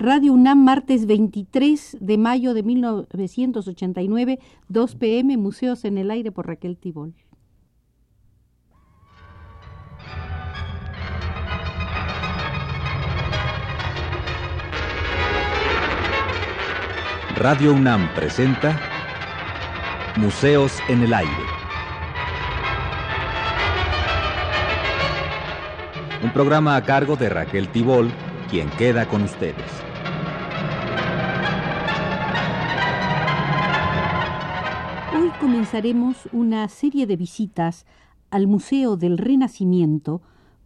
Radio UNAM, martes 23 de mayo de 1989, 2 pm, Museos en el Aire por Raquel Tibol. Radio UNAM presenta Museos en el Aire. Un programa a cargo de Raquel Tibol, quien queda con ustedes. Comenzaremos una serie de visitas al Museo del Renacimiento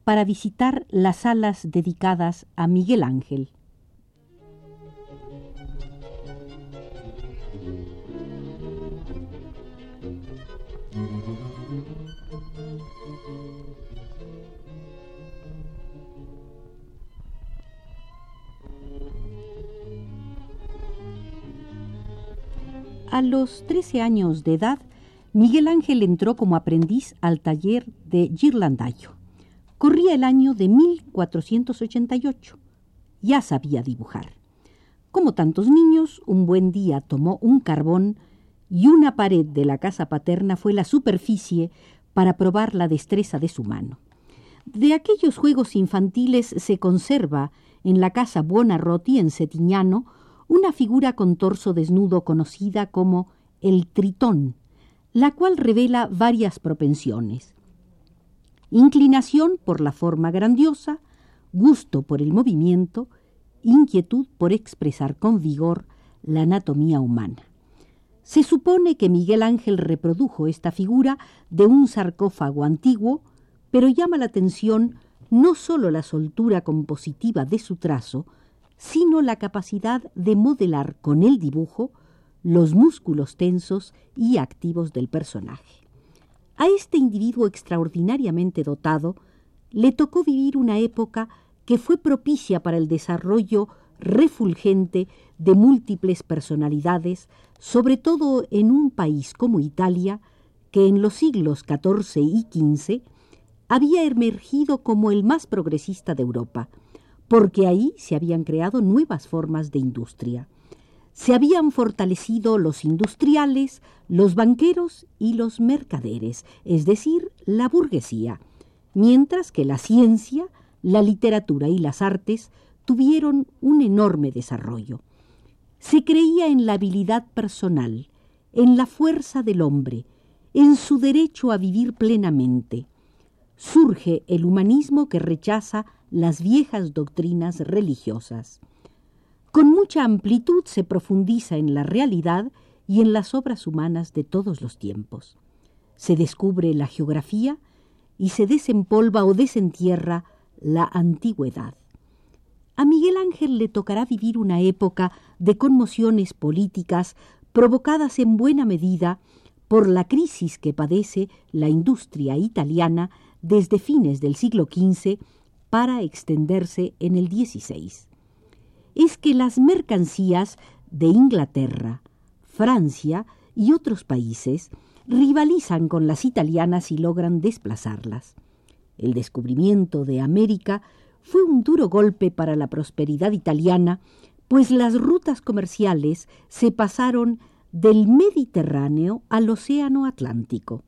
para visitar las salas dedicadas a Miguel Ángel. A los 13 años de edad, Miguel Ángel entró como aprendiz al taller de Girlandayo. Corría el año de 1488. Ya sabía dibujar. Como tantos niños, un buen día tomó un carbón y una pared de la casa paterna fue la superficie para probar la destreza de su mano. De aquellos juegos infantiles se conserva en la casa Buonarroti en Setignano una figura con torso desnudo conocida como el tritón, la cual revela varias propensiones. Inclinación por la forma grandiosa, gusto por el movimiento, inquietud por expresar con vigor la anatomía humana. Se supone que Miguel Ángel reprodujo esta figura de un sarcófago antiguo, pero llama la atención no sólo la soltura compositiva de su trazo, sino la capacidad de modelar con el dibujo los músculos tensos y activos del personaje. A este individuo extraordinariamente dotado le tocó vivir una época que fue propicia para el desarrollo refulgente de múltiples personalidades, sobre todo en un país como Italia, que en los siglos XIV y XV había emergido como el más progresista de Europa, porque ahí se habían creado nuevas formas de industria. Se habían fortalecido los industriales, los banqueros y los mercaderes, es decir, la burguesía, mientras que la ciencia, la literatura y las artes tuvieron un enorme desarrollo. Se creía en la habilidad personal, en la fuerza del hombre, en su derecho a vivir plenamente. Surge el humanismo que rechaza las viejas doctrinas religiosas. Con mucha amplitud se profundiza en la realidad y en las obras humanas de todos los tiempos. Se descubre la geografía y se desempolva o desentierra la antigüedad. A Miguel Ángel le tocará vivir una época de conmociones políticas provocadas en buena medida por la crisis que padece la industria italiana desde fines del siglo XV para extenderse en el XVI. Es que las mercancías de Inglaterra, Francia y otros países rivalizan con las italianas y logran desplazarlas. El descubrimiento de América fue un duro golpe para la prosperidad italiana, pues las rutas comerciales se pasaron del Mediterráneo al Océano Atlántico.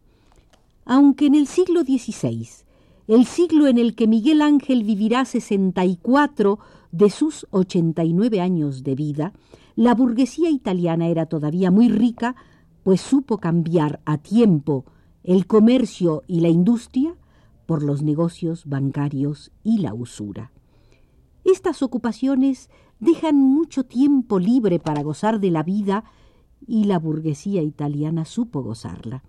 Aunque en el siglo XVI el siglo en el que Miguel Ángel vivirá 64 de sus 89 años de vida, la burguesía italiana era todavía muy rica, pues supo cambiar a tiempo el comercio y la industria por los negocios bancarios y la usura. Estas ocupaciones dejan mucho tiempo libre para gozar de la vida y la burguesía italiana supo gozarla.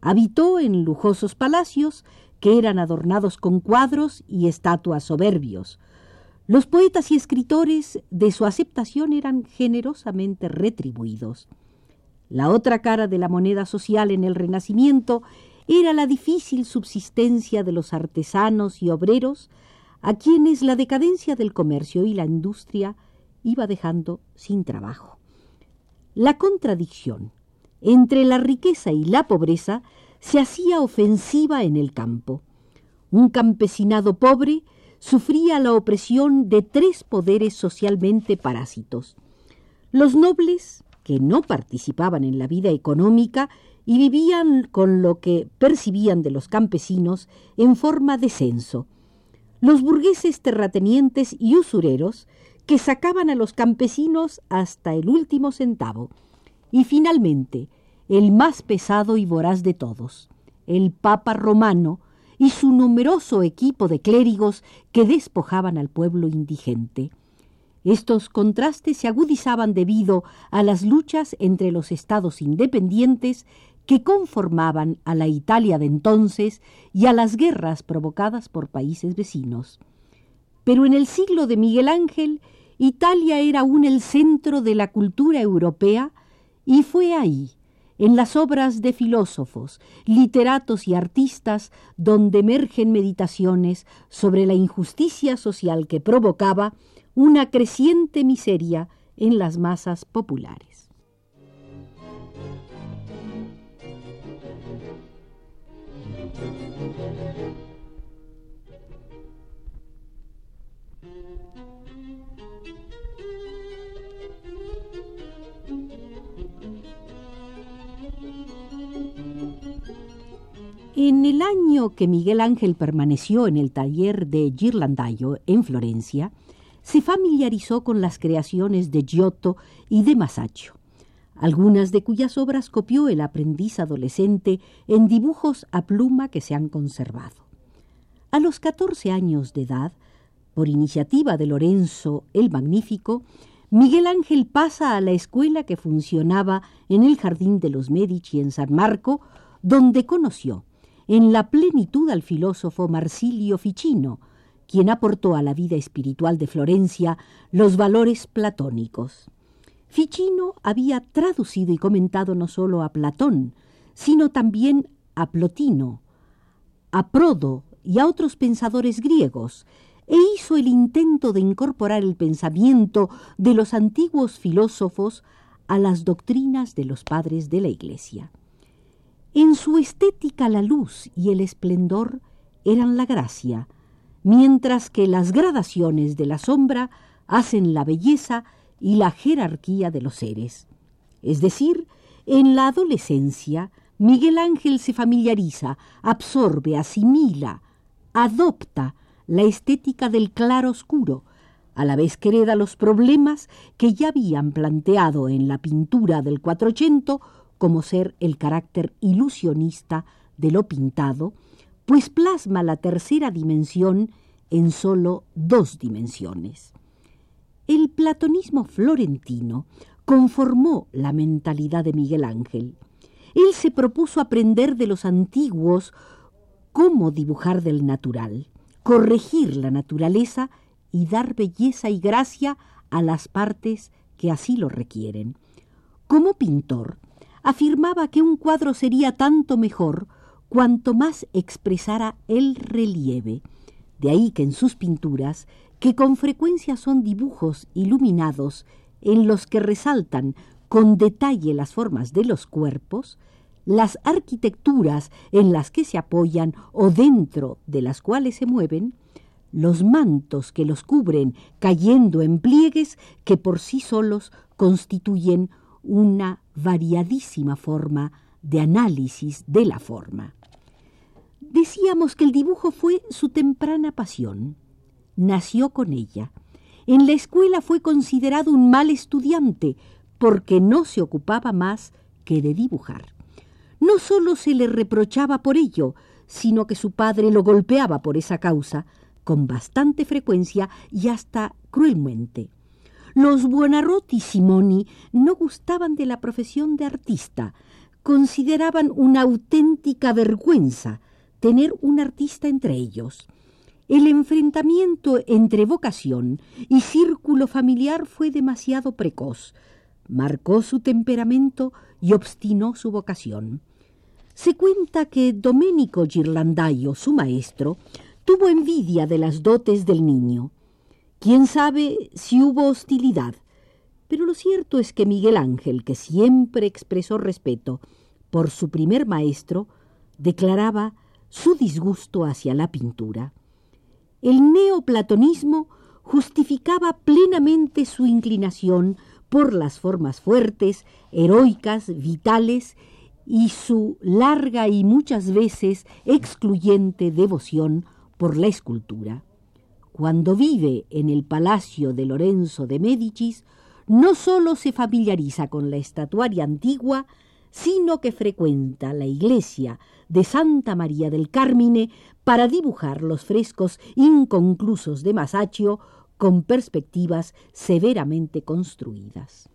Habitó en lujosos palacios que eran adornados con cuadros y estatuas soberbios. Los poetas y escritores de su aceptación eran generosamente retribuidos. La otra cara de la moneda social en el Renacimiento era la difícil subsistencia de los artesanos y obreros, a quienes la decadencia del comercio y la industria iba dejando sin trabajo. La contradicción entre la riqueza y la pobreza se hacía ofensiva en el campo. Un campesinado pobre sufría la opresión de tres poderes socialmente parásitos. Los nobles, que no participaban en la vida económica y vivían con lo que percibían de los campesinos en forma de censo. Los burgueses terratenientes y usureros, que sacaban a los campesinos hasta el último centavo. Y finalmente, el más pesado y voraz de todos, el Papa romano, y su numeroso equipo de clérigos que despojaban al pueblo indigente. Estos contrastes se agudizaban debido a las luchas entre los estados independientes que conformaban a la Italia de entonces y a las guerras provocadas por países vecinos. Pero en el siglo de Miguel Ángel, Italia era aún el centro de la cultura europea y fue ahí, en las obras de filósofos, literatos y artistas donde emergen meditaciones sobre la injusticia social que provocaba una creciente miseria en las masas populares. En el año que Miguel Ángel permaneció en el taller de Ghirlandaio en Florencia, se familiarizó con las creaciones de Giotto y de Masaccio, algunas de cuyas obras copió el aprendiz adolescente en dibujos a pluma que se han conservado. A los 14 años de edad, por iniciativa de Lorenzo el Magnífico, Miguel Ángel pasa a la escuela que funcionaba en el Jardín de los Medici en San Marco, donde conoció en la plenitud al filósofo Marsilio Ficino, quien aportó a la vida espiritual de Florencia los valores platónicos. Ficino había traducido y comentado no solo a Platón, sino también a Plotino, a Prodo y a otros pensadores griegos, e hizo el intento de incorporar el pensamiento de los antiguos filósofos a las doctrinas de los padres de la Iglesia. En su estética la luz y el esplendor eran la gracia, mientras que las gradaciones de la sombra hacen la belleza y la jerarquía de los seres. Es decir, en la adolescencia, Miguel Ángel se familiariza, absorbe, asimila, adopta la estética del claro oscuro, a la vez que hereda los problemas que ya habían planteado en la pintura del 480 como ser el carácter ilusionista de lo pintado, pues plasma la tercera dimensión en sólo dos dimensiones. El platonismo florentino conformó la mentalidad de Miguel Ángel. Él se propuso aprender de los antiguos cómo dibujar del natural, corregir la naturaleza y dar belleza y gracia a las partes que así lo requieren. Como pintor, afirmaba que un cuadro sería tanto mejor cuanto más expresara el relieve. De ahí que en sus pinturas, que con frecuencia son dibujos iluminados en los que resaltan con detalle las formas de los cuerpos, las arquitecturas en las que se apoyan o dentro de las cuales se mueven, los mantos que los cubren cayendo en pliegues que por sí solos constituyen una variadísima forma de análisis de la forma. Decíamos que el dibujo fue su temprana pasión. Nació con ella. En la escuela fue considerado un mal estudiante porque no se ocupaba más que de dibujar. No sólo se le reprochaba por ello, sino que su padre lo golpeaba por esa causa, con bastante frecuencia y hasta cruelmente. Los Buonarroti Simoni no gustaban de la profesión de artista, consideraban una auténtica vergüenza tener un artista entre ellos. El enfrentamiento entre vocación y círculo familiar fue demasiado precoz, marcó su temperamento y obstinó su vocación. Se cuenta que Domenico Girlandaio, su maestro, tuvo envidia de las dotes del niño. Quién sabe si hubo hostilidad, pero lo cierto es que Miguel Ángel, que siempre expresó respeto por su primer maestro, declaraba su disgusto hacia la pintura. el neoplatonismo justificaba plenamente su inclinación por las formas fuertes, heroicas, vitales y su larga y muchas veces excluyente devoción por la escultura. Cuando vive en el palacio de Lorenzo de Médicis, no sólo se familiariza con la estatuaria antigua, sino que frecuenta la iglesia de Santa María del Carmine para dibujar los frescos inconclusos de Masaccio con perspectivas severamente construidas.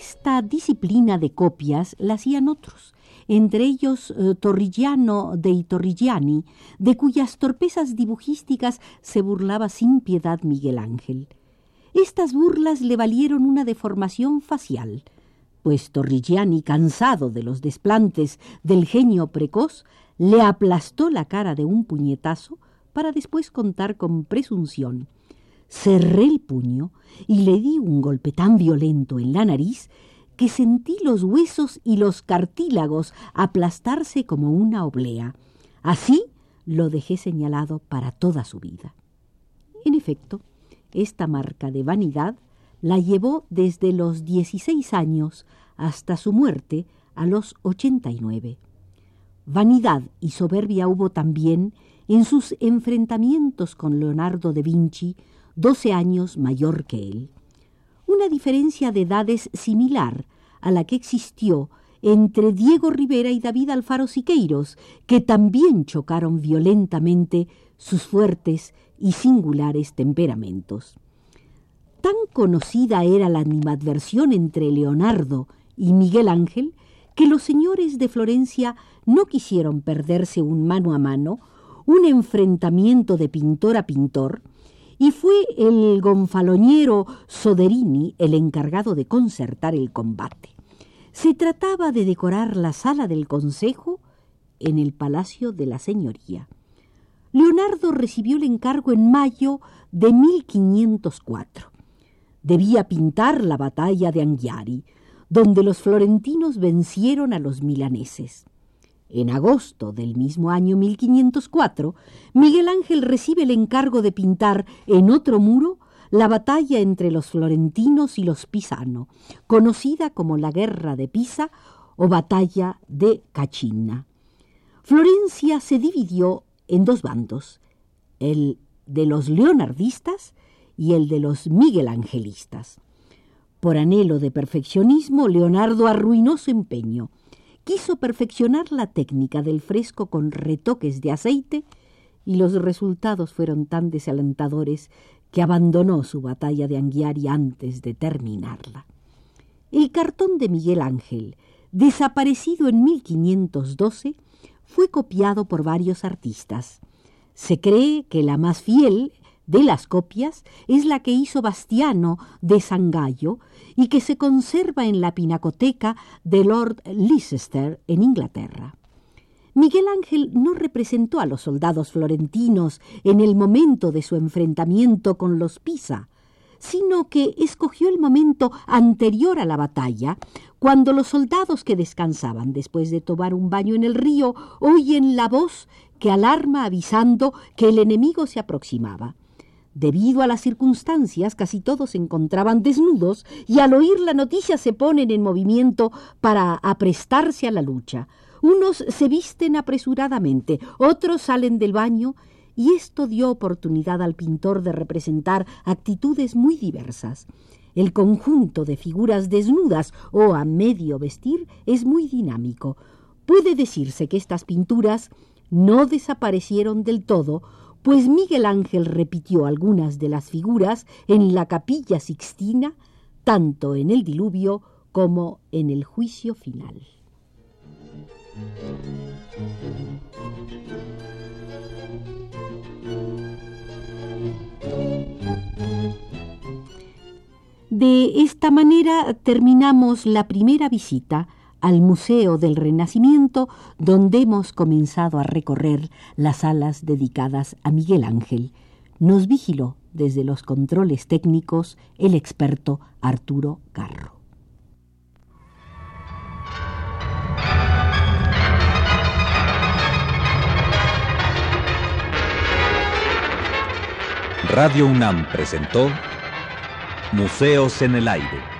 Esta disciplina de copias la hacían otros, entre ellos eh, Torrigiano dei Torrigiani, de cuyas torpezas dibujísticas se burlaba sin piedad Miguel Ángel. Estas burlas le valieron una deformación facial, pues Torrigiani, cansado de los desplantes del genio precoz, le aplastó la cara de un puñetazo para después contar con presunción cerré el puño y le di un golpe tan violento en la nariz que sentí los huesos y los cartílagos aplastarse como una oblea. Así lo dejé señalado para toda su vida. En efecto, esta marca de vanidad la llevó desde los 16 años hasta su muerte a los 89. Vanidad y soberbia hubo también en sus enfrentamientos con Leonardo da Vinci, doce años mayor que él. Una diferencia de edades similar a la que existió entre Diego Rivera y David Alfaro Siqueiros, que también chocaron violentamente sus fuertes y singulares temperamentos. Tan conocida era la animadversión entre Leonardo y Miguel Ángel que los señores de Florencia no quisieron perderse un mano a mano, un enfrentamiento de pintor a pintor, y fue el gonfaloñero Soderini el encargado de concertar el combate. Se trataba de decorar la sala del consejo en el palacio de la señoría. Leonardo recibió el encargo en mayo de 1504. Debía pintar la batalla de Anghiari, donde los florentinos vencieron a los milaneses. En agosto del mismo año 1504, Miguel Ángel recibe el encargo de pintar en otro muro la batalla entre los florentinos y los pisano, conocida como la Guerra de Pisa o Batalla de Cachina. Florencia se dividió en dos bandos, el de los leonardistas y el de los miguelangelistas. Por anhelo de perfeccionismo, Leonardo arruinó su empeño quiso perfeccionar la técnica del fresco con retoques de aceite y los resultados fueron tan desalentadores que abandonó su batalla de Anghiari antes de terminarla. El cartón de Miguel Ángel, desaparecido en 1512, fue copiado por varios artistas. Se cree que la más fiel de las copias es la que hizo Bastiano de Sangallo y que se conserva en la pinacoteca de Lord Leicester en Inglaterra. Miguel Ángel no representó a los soldados florentinos en el momento de su enfrentamiento con los Pisa, sino que escogió el momento anterior a la batalla, cuando los soldados que descansaban después de tomar un baño en el río oyen la voz que alarma avisando que el enemigo se aproximaba. Debido a las circunstancias, casi todos se encontraban desnudos y al oír la noticia se ponen en movimiento para aprestarse a la lucha. Unos se visten apresuradamente, otros salen del baño y esto dio oportunidad al pintor de representar actitudes muy diversas. El conjunto de figuras desnudas o a medio vestir es muy dinámico. Puede decirse que estas pinturas no desaparecieron del todo pues Miguel Ángel repitió algunas de las figuras en la capilla sixtina, tanto en el diluvio como en el juicio final. De esta manera terminamos la primera visita al Museo del Renacimiento, donde hemos comenzado a recorrer las salas dedicadas a Miguel Ángel. Nos vigiló desde los controles técnicos el experto Arturo Carro. Radio UNAM presentó Museos en el Aire.